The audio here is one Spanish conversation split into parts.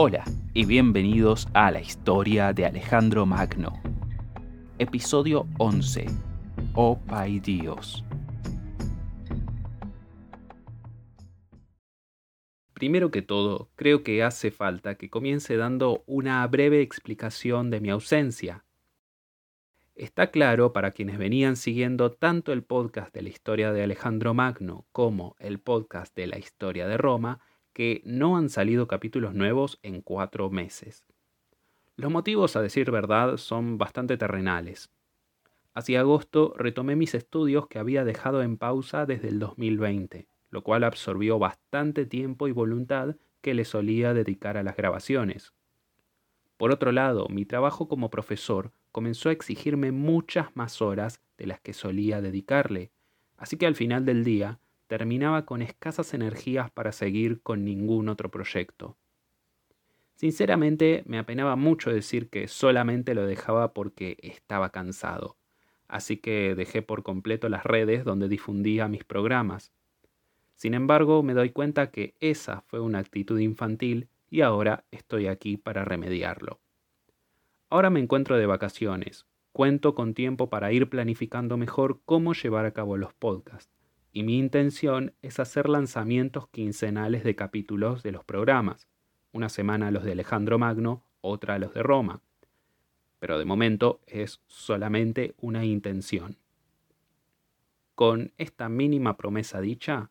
Hola y bienvenidos a la historia de Alejandro Magno. Episodio 11. Oh Pai Dios. Primero que todo, creo que hace falta que comience dando una breve explicación de mi ausencia. Está claro para quienes venían siguiendo tanto el podcast de la historia de Alejandro Magno como el podcast de la historia de Roma, que no han salido capítulos nuevos en cuatro meses. Los motivos, a decir verdad, son bastante terrenales. Hacia agosto retomé mis estudios que había dejado en pausa desde el 2020 lo cual absorbió bastante tiempo y voluntad que le solía dedicar a las grabaciones. Por otro lado, mi trabajo como profesor comenzó a exigirme muchas más horas de las que solía dedicarle, así que al final del día terminaba con escasas energías para seguir con ningún otro proyecto. Sinceramente, me apenaba mucho decir que solamente lo dejaba porque estaba cansado, así que dejé por completo las redes donde difundía mis programas, sin embargo, me doy cuenta que esa fue una actitud infantil y ahora estoy aquí para remediarlo. Ahora me encuentro de vacaciones, cuento con tiempo para ir planificando mejor cómo llevar a cabo los podcasts, y mi intención es hacer lanzamientos quincenales de capítulos de los programas, una semana los de Alejandro Magno, otra los de Roma. Pero de momento es solamente una intención. Con esta mínima promesa dicha,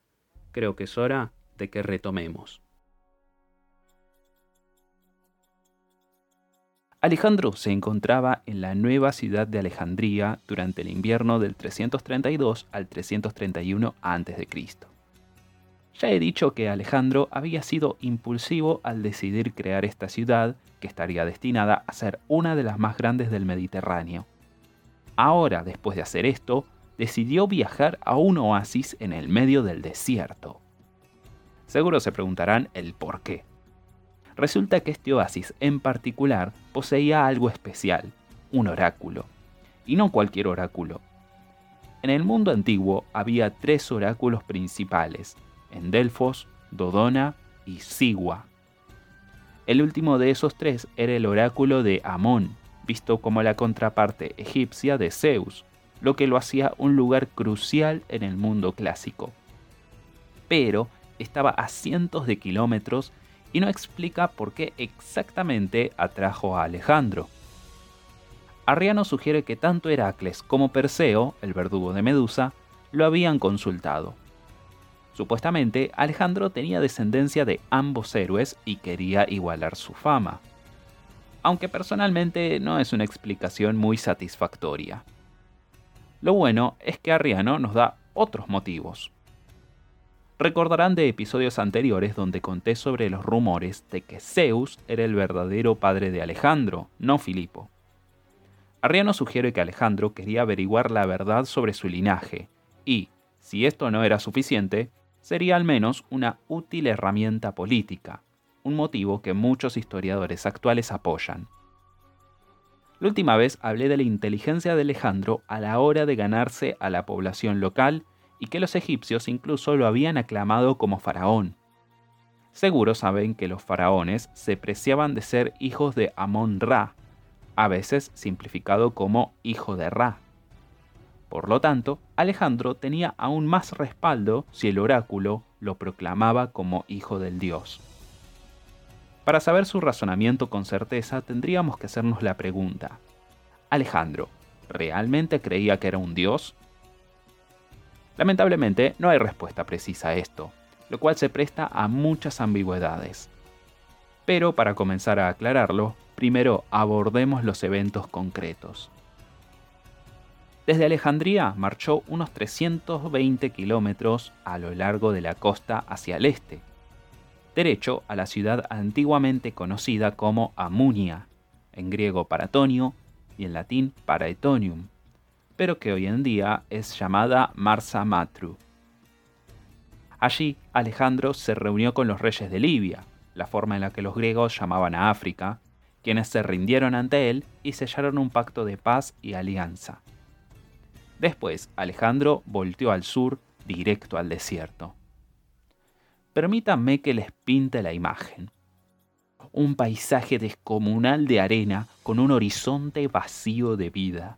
creo que es hora de que retomemos. Alejandro se encontraba en la nueva ciudad de Alejandría durante el invierno del 332 al 331 a.C. Ya he dicho que Alejandro había sido impulsivo al decidir crear esta ciudad que estaría destinada a ser una de las más grandes del Mediterráneo. Ahora, después de hacer esto, decidió viajar a un oasis en el medio del desierto. Seguro se preguntarán el por qué. Resulta que este oasis en particular poseía algo especial, un oráculo. Y no cualquier oráculo. En el mundo antiguo había tres oráculos principales, en Delfos, Dodona y Sigua. El último de esos tres era el oráculo de Amón, visto como la contraparte egipcia de Zeus, lo que lo hacía un lugar crucial en el mundo clásico. Pero estaba a cientos de kilómetros y no explica por qué exactamente atrajo a Alejandro. Arriano sugiere que tanto Heracles como Perseo, el verdugo de Medusa, lo habían consultado. Supuestamente, Alejandro tenía descendencia de ambos héroes y quería igualar su fama. Aunque personalmente no es una explicación muy satisfactoria. Lo bueno es que Arriano nos da otros motivos. Recordarán de episodios anteriores donde conté sobre los rumores de que Zeus era el verdadero padre de Alejandro, no Filipo. Arriano sugiere que Alejandro quería averiguar la verdad sobre su linaje, y, si esto no era suficiente, sería al menos una útil herramienta política, un motivo que muchos historiadores actuales apoyan. La última vez hablé de la inteligencia de Alejandro a la hora de ganarse a la población local y que los egipcios incluso lo habían aclamado como faraón. Seguro saben que los faraones se preciaban de ser hijos de Amón-Ra, a veces simplificado como hijo de Ra. Por lo tanto, Alejandro tenía aún más respaldo si el oráculo lo proclamaba como hijo del dios. Para saber su razonamiento con certeza tendríamos que hacernos la pregunta, Alejandro, ¿realmente creía que era un dios? Lamentablemente no hay respuesta precisa a esto, lo cual se presta a muchas ambigüedades. Pero para comenzar a aclararlo, primero abordemos los eventos concretos. Desde Alejandría marchó unos 320 kilómetros a lo largo de la costa hacia el este, derecho a la ciudad antiguamente conocida como Amunia, en griego Paratonio y en latín Paraetonium, pero que hoy en día es llamada Marsa Matru. Allí Alejandro se reunió con los reyes de Libia, la forma en la que los griegos llamaban a África, quienes se rindieron ante él y sellaron un pacto de paz y alianza. Después Alejandro volteó al sur directo al desierto. Permítanme que les pinte la imagen. un paisaje descomunal de arena con un horizonte vacío de vida.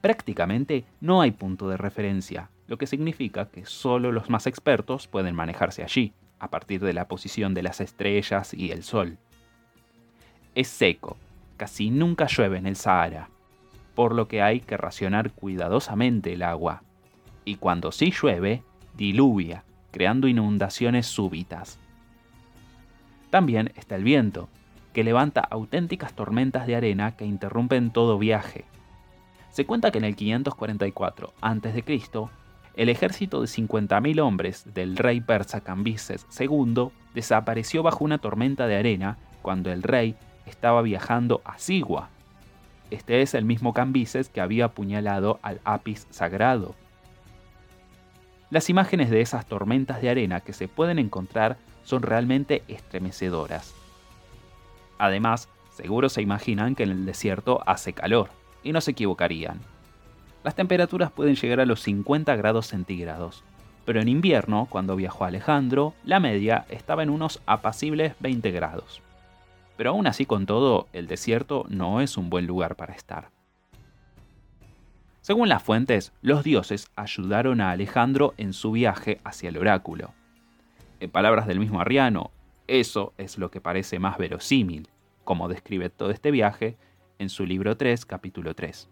Prácticamente no hay punto de referencia, lo que significa que solo los más expertos pueden manejarse allí, a partir de la posición de las estrellas y el sol. Es seco, casi nunca llueve en el Sahara, por lo que hay que racionar cuidadosamente el agua. Y cuando sí llueve, diluvia, creando inundaciones súbitas. También está el viento, que levanta auténticas tormentas de arena que interrumpen todo viaje. Se cuenta que en el 544 a.C., el ejército de 50.000 hombres del rey persa Cambises II desapareció bajo una tormenta de arena cuando el rey estaba viajando a Sigua. Este es el mismo Cambises que había apuñalado al Apis sagrado. Las imágenes de esas tormentas de arena que se pueden encontrar son realmente estremecedoras. Además, seguro se imaginan que en el desierto hace calor, y no se equivocarían. Las temperaturas pueden llegar a los 50 grados centígrados, pero en invierno, cuando viajó Alejandro, la media estaba en unos apacibles 20 grados. Pero aún así con todo, el desierto no es un buen lugar para estar. Según las fuentes, los dioses ayudaron a Alejandro en su viaje hacia el oráculo. En palabras del mismo Arriano, eso es lo que parece más verosímil, como describe todo este viaje en su libro 3, capítulo 3.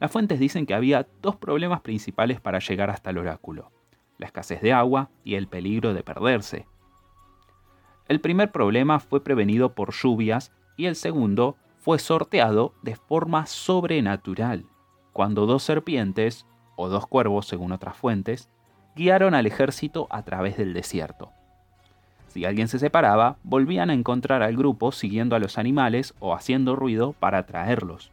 Las fuentes dicen que había dos problemas principales para llegar hasta el oráculo, la escasez de agua y el peligro de perderse. El primer problema fue prevenido por lluvias y el segundo fue sorteado de forma sobrenatural, cuando dos serpientes, o dos cuervos según otras fuentes, guiaron al ejército a través del desierto. Si alguien se separaba, volvían a encontrar al grupo siguiendo a los animales o haciendo ruido para atraerlos.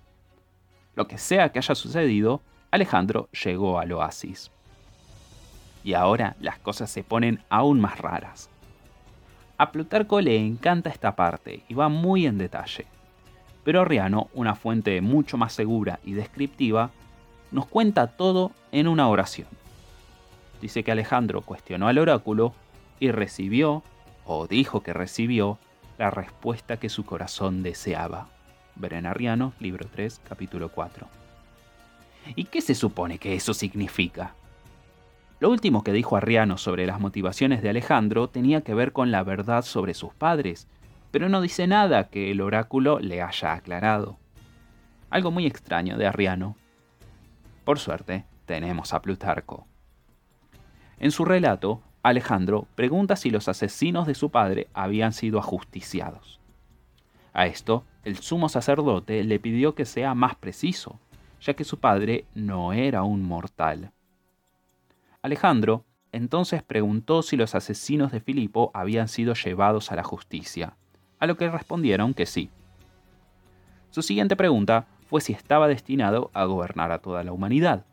Lo que sea que haya sucedido, Alejandro llegó al oasis. Y ahora las cosas se ponen aún más raras. A Plutarco le encanta esta parte y va muy en detalle. Pero Arriano, una fuente mucho más segura y descriptiva, nos cuenta todo en una oración dice que Alejandro cuestionó al oráculo y recibió, o dijo que recibió, la respuesta que su corazón deseaba. Berenariano, libro 3, capítulo 4. ¿Y qué se supone que eso significa? Lo último que dijo Arriano sobre las motivaciones de Alejandro tenía que ver con la verdad sobre sus padres, pero no dice nada que el oráculo le haya aclarado. Algo muy extraño de Arriano. Por suerte, tenemos a Plutarco. En su relato, Alejandro pregunta si los asesinos de su padre habían sido ajusticiados. A esto, el sumo sacerdote le pidió que sea más preciso, ya que su padre no era un mortal. Alejandro entonces preguntó si los asesinos de Filipo habían sido llevados a la justicia, a lo que respondieron que sí. Su siguiente pregunta fue si estaba destinado a gobernar a toda la humanidad,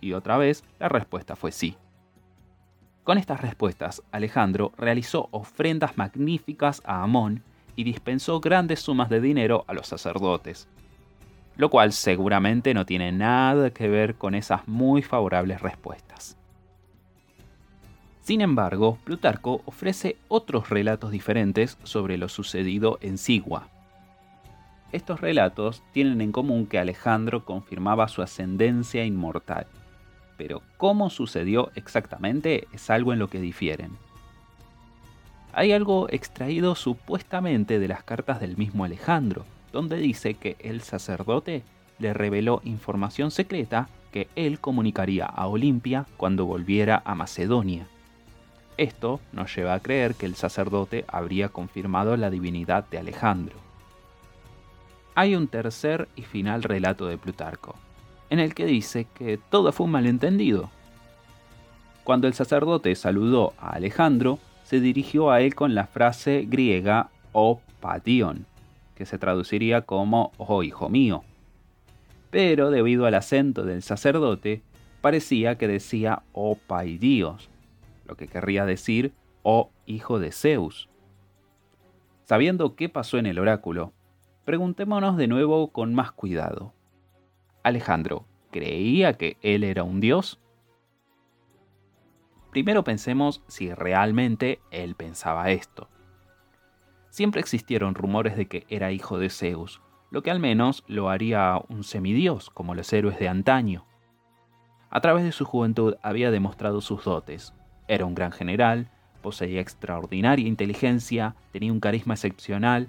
y otra vez la respuesta fue sí. Con estas respuestas, Alejandro realizó ofrendas magníficas a Amón y dispensó grandes sumas de dinero a los sacerdotes, lo cual seguramente no tiene nada que ver con esas muy favorables respuestas. Sin embargo, Plutarco ofrece otros relatos diferentes sobre lo sucedido en Sigua. Estos relatos tienen en común que Alejandro confirmaba su ascendencia inmortal pero cómo sucedió exactamente es algo en lo que difieren. Hay algo extraído supuestamente de las cartas del mismo Alejandro, donde dice que el sacerdote le reveló información secreta que él comunicaría a Olimpia cuando volviera a Macedonia. Esto nos lleva a creer que el sacerdote habría confirmado la divinidad de Alejandro. Hay un tercer y final relato de Plutarco, en el que dice que todo fue un malentendido. Cuando el sacerdote saludó a Alejandro, se dirigió a él con la frase griega o pation, que se traduciría como oh hijo mío. Pero debido al acento del sacerdote, parecía que decía oh paidios, lo que querría decir oh hijo de Zeus. Sabiendo qué pasó en el oráculo, preguntémonos de nuevo con más cuidado. Alejandro creía que él era un dios? Primero pensemos si realmente él pensaba esto. Siempre existieron rumores de que era hijo de Zeus, lo que al menos lo haría un semidios como los héroes de antaño. A través de su juventud había demostrado sus dotes. Era un gran general, poseía extraordinaria inteligencia, tenía un carisma excepcional,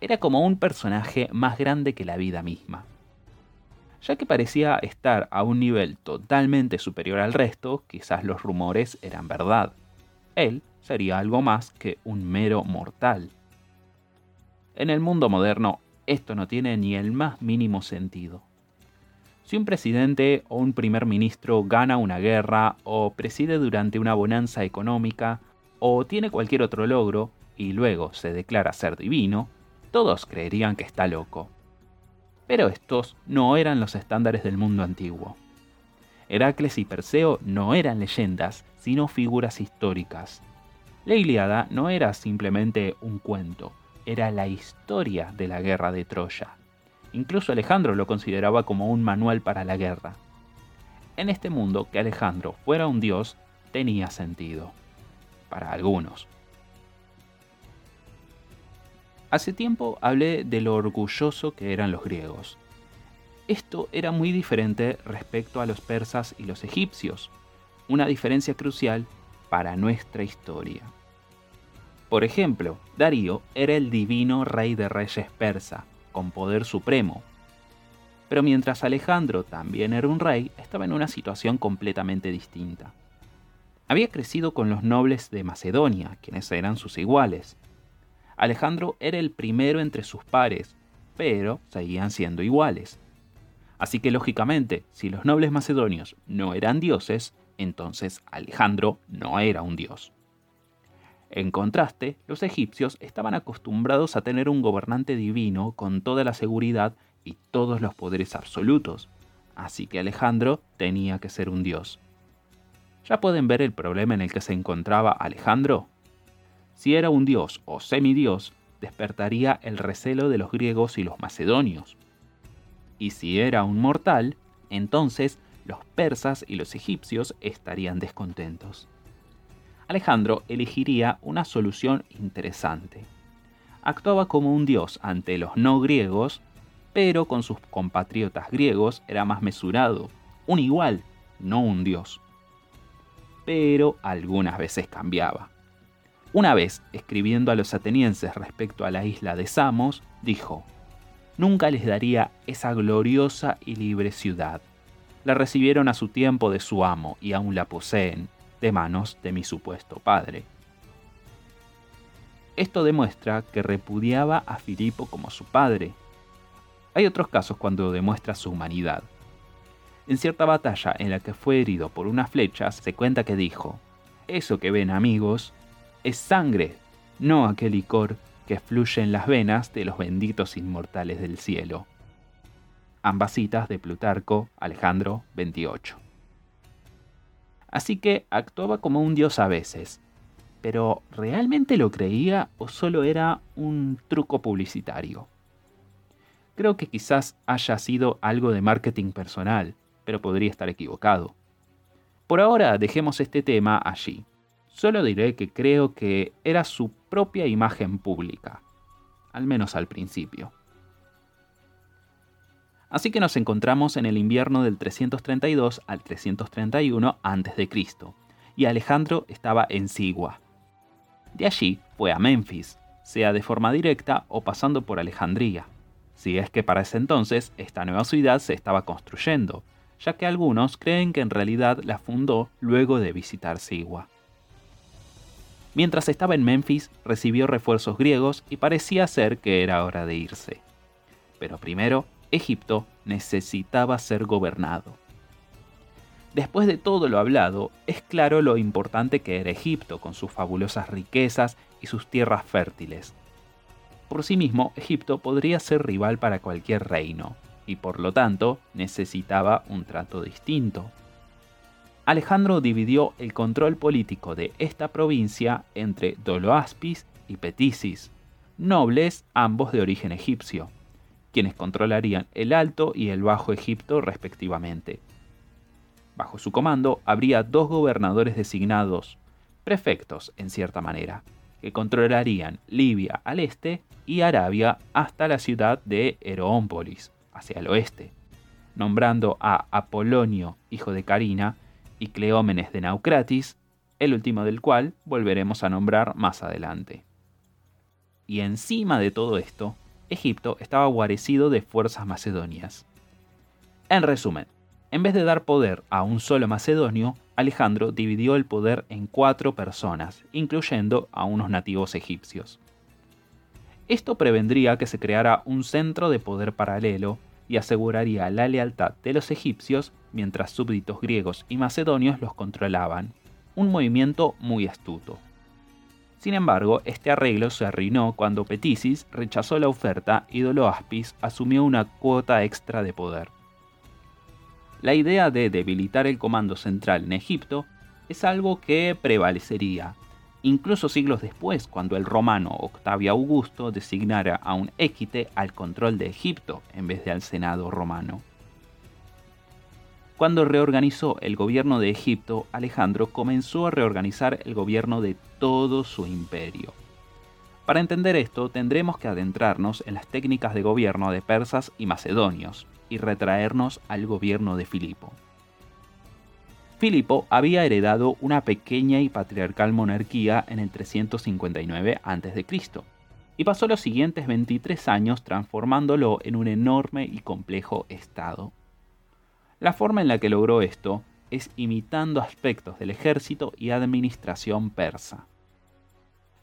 era como un personaje más grande que la vida misma. Ya que parecía estar a un nivel totalmente superior al resto, quizás los rumores eran verdad. Él sería algo más que un mero mortal. En el mundo moderno esto no tiene ni el más mínimo sentido. Si un presidente o un primer ministro gana una guerra o preside durante una bonanza económica o tiene cualquier otro logro y luego se declara ser divino, todos creerían que está loco. Pero estos no eran los estándares del mundo antiguo. Heracles y Perseo no eran leyendas, sino figuras históricas. La Iliada no era simplemente un cuento, era la historia de la guerra de Troya. Incluso Alejandro lo consideraba como un manual para la guerra. En este mundo, que Alejandro fuera un dios tenía sentido. Para algunos. Hace tiempo hablé de lo orgulloso que eran los griegos. Esto era muy diferente respecto a los persas y los egipcios, una diferencia crucial para nuestra historia. Por ejemplo, Darío era el divino rey de reyes persa, con poder supremo. Pero mientras Alejandro también era un rey, estaba en una situación completamente distinta. Había crecido con los nobles de Macedonia, quienes eran sus iguales. Alejandro era el primero entre sus pares, pero seguían siendo iguales. Así que lógicamente, si los nobles macedonios no eran dioses, entonces Alejandro no era un dios. En contraste, los egipcios estaban acostumbrados a tener un gobernante divino con toda la seguridad y todos los poderes absolutos, así que Alejandro tenía que ser un dios. ¿Ya pueden ver el problema en el que se encontraba Alejandro? Si era un dios o semidios, despertaría el recelo de los griegos y los macedonios. Y si era un mortal, entonces los persas y los egipcios estarían descontentos. Alejandro elegiría una solución interesante. Actuaba como un dios ante los no griegos, pero con sus compatriotas griegos era más mesurado, un igual, no un dios. Pero algunas veces cambiaba. Una vez, escribiendo a los atenienses respecto a la isla de Samos, dijo, Nunca les daría esa gloriosa y libre ciudad. La recibieron a su tiempo de su amo y aún la poseen, de manos de mi supuesto padre. Esto demuestra que repudiaba a Filipo como su padre. Hay otros casos cuando demuestra su humanidad. En cierta batalla en la que fue herido por una flecha, se cuenta que dijo, Eso que ven amigos es sangre, no aquel licor que fluye en las venas de los benditos inmortales del cielo. Ambas citas de Plutarco, Alejandro 28 así que actuaba como un dios a veces. Pero ¿realmente lo creía o solo era un truco publicitario? Creo que quizás haya sido algo de marketing personal, pero podría estar equivocado. Por ahora dejemos este tema allí. Solo diré que creo que era su propia imagen pública, al menos al principio. Así que nos encontramos en el invierno del 332 al 331 a.C., y Alejandro estaba en Sigua. De allí fue a Memphis, sea de forma directa o pasando por Alejandría, si es que para ese entonces esta nueva ciudad se estaba construyendo, ya que algunos creen que en realidad la fundó luego de visitar Sigua. Mientras estaba en Memphis, recibió refuerzos griegos y parecía ser que era hora de irse. Pero primero Egipto necesitaba ser gobernado. Después de todo lo hablado, es claro lo importante que era Egipto con sus fabulosas riquezas y sus tierras fértiles. Por sí mismo, Egipto podría ser rival para cualquier reino, y por lo tanto necesitaba un trato distinto. Alejandro dividió el control político de esta provincia entre Doloaspis y Petisis, nobles ambos de origen egipcio quienes controlarían el Alto y el Bajo Egipto respectivamente. Bajo su comando habría dos gobernadores designados, prefectos en cierta manera, que controlarían Libia al este y Arabia hasta la ciudad de Herópolis, hacia el oeste, nombrando a Apolonio, hijo de Carina, y Cleómenes de Naucratis, el último del cual volveremos a nombrar más adelante. Y encima de todo esto, Egipto estaba guarecido de fuerzas macedonias. En resumen, en vez de dar poder a un solo macedonio, Alejandro dividió el poder en cuatro personas, incluyendo a unos nativos egipcios. Esto prevendría que se creara un centro de poder paralelo y aseguraría la lealtad de los egipcios mientras súbditos griegos y macedonios los controlaban, un movimiento muy astuto. Sin embargo, este arreglo se arruinó cuando Petisis rechazó la oferta y Doloaspis asumió una cuota extra de poder. La idea de debilitar el comando central en Egipto es algo que prevalecería, incluso siglos después, cuando el romano Octavio Augusto designara a un équite al control de Egipto en vez de al Senado romano. Cuando reorganizó el gobierno de Egipto, Alejandro comenzó a reorganizar el gobierno de todo su imperio. Para entender esto, tendremos que adentrarnos en las técnicas de gobierno de persas y macedonios y retraernos al gobierno de Filipo. Filipo había heredado una pequeña y patriarcal monarquía en el 359 a.C. y pasó los siguientes 23 años transformándolo en un enorme y complejo estado. La forma en la que logró esto es imitando aspectos del ejército y administración persa.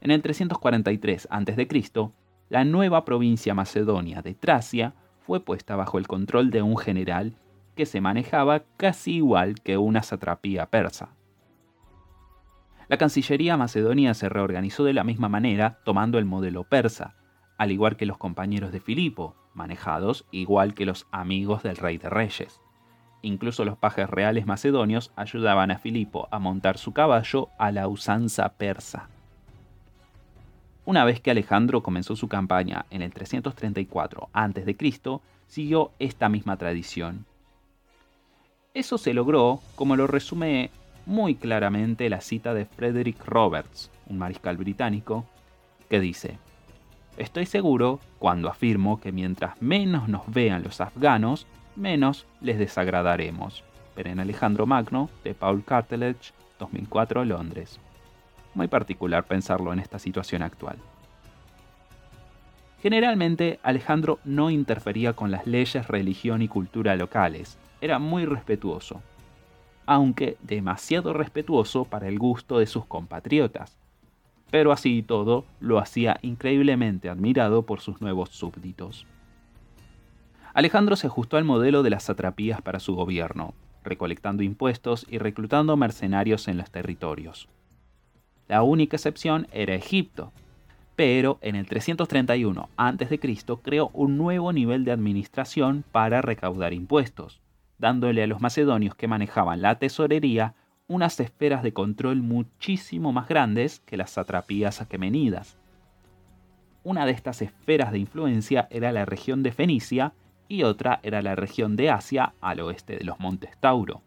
En el 343 a.C., la nueva provincia macedonia de Tracia fue puesta bajo el control de un general que se manejaba casi igual que una satrapía persa. La Cancillería macedonia se reorganizó de la misma manera tomando el modelo persa, al igual que los compañeros de Filipo, manejados igual que los amigos del rey de reyes. Incluso los pajes reales macedonios ayudaban a Filipo a montar su caballo a la usanza persa. Una vez que Alejandro comenzó su campaña en el 334 a.C., siguió esta misma tradición eso se logró, como lo resume muy claramente la cita de Frederick Roberts, un mariscal británico, que dice, Estoy seguro cuando afirmo que mientras menos nos vean los afganos, menos les desagradaremos. en Alejandro Magno, de Paul Cartledge, 2004, Londres. Muy particular pensarlo en esta situación actual. Generalmente, Alejandro no interfería con las leyes, religión y cultura locales, era muy respetuoso, aunque demasiado respetuoso para el gusto de sus compatriotas. Pero así y todo, lo hacía increíblemente admirado por sus nuevos súbditos. Alejandro se ajustó al modelo de las satrapías para su gobierno, recolectando impuestos y reclutando mercenarios en los territorios. La única excepción era Egipto, pero en el 331 a.C. creó un nuevo nivel de administración para recaudar impuestos, dándole a los macedonios que manejaban la tesorería unas esferas de control muchísimo más grandes que las satrapías aquemenidas. Una de estas esferas de influencia era la región de Fenicia y otra era la región de Asia al oeste de los montes Tauro.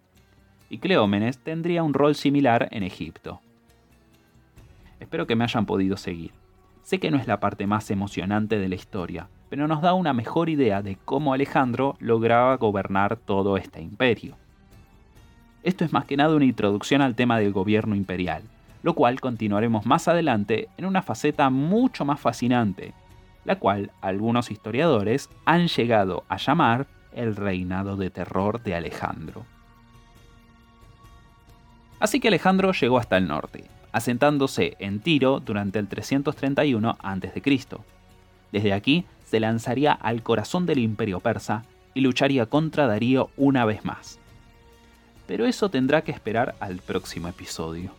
Y Cleómenes tendría un rol similar en Egipto. Espero que me hayan podido seguir. Sé que no es la parte más emocionante de la historia, pero nos da una mejor idea de cómo Alejandro lograba gobernar todo este imperio. Esto es más que nada una introducción al tema del gobierno imperial, lo cual continuaremos más adelante en una faceta mucho más fascinante, la cual algunos historiadores han llegado a llamar el reinado de terror de Alejandro. Así que Alejandro llegó hasta el norte, asentándose en Tiro durante el 331 a.C. Desde aquí se lanzaría al corazón del imperio persa y lucharía contra Darío una vez más. Pero eso tendrá que esperar al próximo episodio.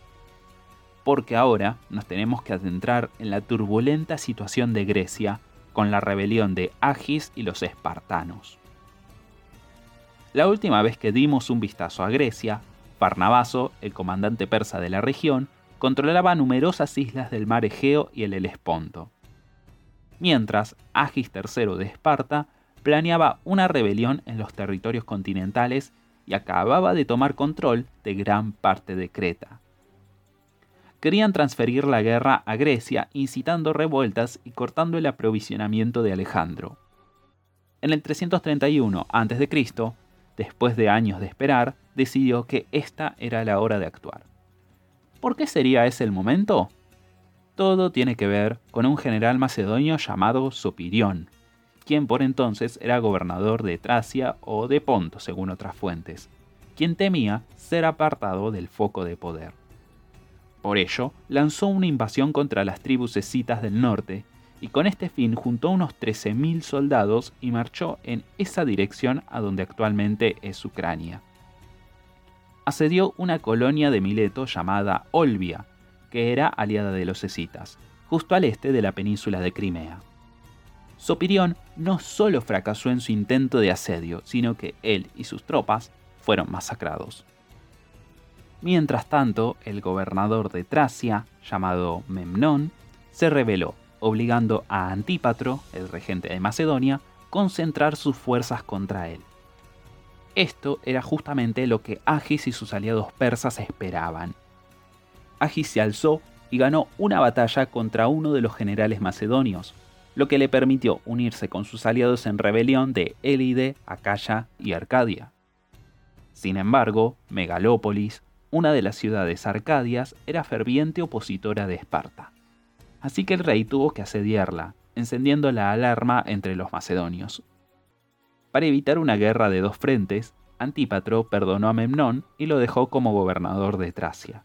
Porque ahora nos tenemos que adentrar en la turbulenta situación de Grecia con la rebelión de Agis y los espartanos. La última vez que dimos un vistazo a Grecia, Farnabazo, el comandante persa de la región, controlaba numerosas islas del mar Egeo y el Helesponto mientras Agis III de Esparta planeaba una rebelión en los territorios continentales y acababa de tomar control de gran parte de Creta. querían transferir la guerra a Grecia, incitando revueltas y cortando el aprovisionamiento de Alejandro. En el 331 a.C., después de años de esperar, decidió que esta era la hora de actuar. ¿Por qué sería ese el momento? Todo tiene que ver con un general macedonio llamado Sopirión, quien por entonces era gobernador de Tracia o de Ponto, según otras fuentes, quien temía ser apartado del foco de poder. Por ello, lanzó una invasión contra las tribus escitas del norte y con este fin juntó unos 13.000 soldados y marchó en esa dirección a donde actualmente es Ucrania. Asedió una colonia de Mileto llamada Olbia, que era aliada de los escitas, justo al este de la península de Crimea. Sopirión no solo fracasó en su intento de asedio, sino que él y sus tropas fueron masacrados. Mientras tanto, el gobernador de Tracia, llamado Memnón, se rebeló, obligando a Antípatro, el regente de Macedonia, concentrar sus fuerzas contra él. Esto era justamente lo que Agis y sus aliados persas esperaban. Agis se alzó y ganó una batalla contra uno de los generales macedonios, lo que le permitió unirse con sus aliados en rebelión de Élide, Acaya y Arcadia. Sin embargo, Megalópolis, una de las ciudades arcadias, era ferviente opositora de Esparta. Así que el rey tuvo que asediarla, encendiendo la alarma entre los macedonios. Para evitar una guerra de dos frentes, Antípatro perdonó a Memnón y lo dejó como gobernador de Tracia.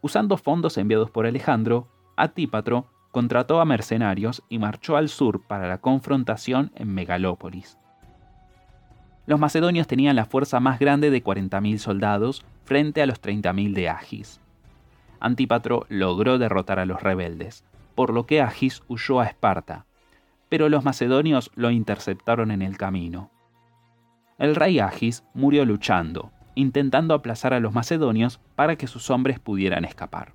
Usando fondos enviados por Alejandro, Antípatro contrató a mercenarios y marchó al sur para la confrontación en Megalópolis. Los macedonios tenían la fuerza más grande de 40.000 soldados frente a los 30.000 de Agis. Antípatro logró derrotar a los rebeldes, por lo que Agis huyó a Esparta, pero los macedonios lo interceptaron en el camino. El rey Agis murió luchando, intentando aplazar a los macedonios para que sus hombres pudieran escapar.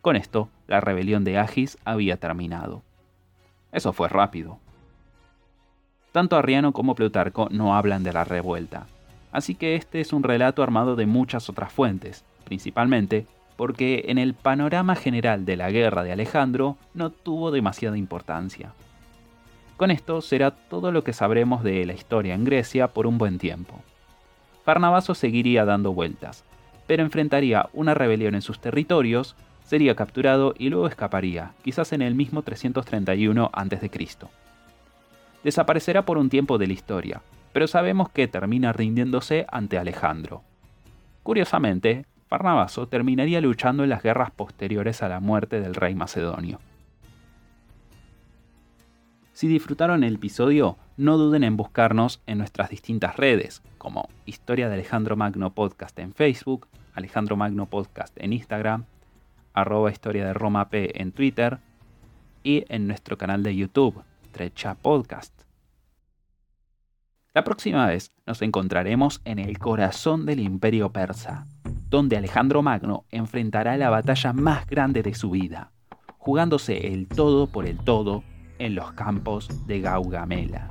Con esto, la rebelión de Agis había terminado. Eso fue rápido. Tanto Arriano como Plutarco no hablan de la revuelta, así que este es un relato armado de muchas otras fuentes, principalmente porque en el panorama general de la guerra de Alejandro no tuvo demasiada importancia. Con esto será todo lo que sabremos de la historia en Grecia por un buen tiempo. Farnabazo seguiría dando vueltas, pero enfrentaría una rebelión en sus territorios, sería capturado y luego escaparía, quizás en el mismo 331 a.C desaparecerá por un tiempo de la historia, pero sabemos que termina rindiéndose ante Alejandro. Curiosamente, Farnabazo terminaría luchando en las guerras posteriores a la muerte del rey macedonio. Si disfrutaron el episodio, no duden en buscarnos en nuestras distintas redes, como Historia de Alejandro Magno Podcast en Facebook, Alejandro Magno Podcast en Instagram, arroba Historia de Roma P en Twitter y en nuestro canal de YouTube, Trecha Podcast. La próxima vez nos encontraremos en el corazón del imperio persa, donde Alejandro Magno enfrentará la batalla más grande de su vida, jugándose el todo por el todo en los campos de Gaugamela.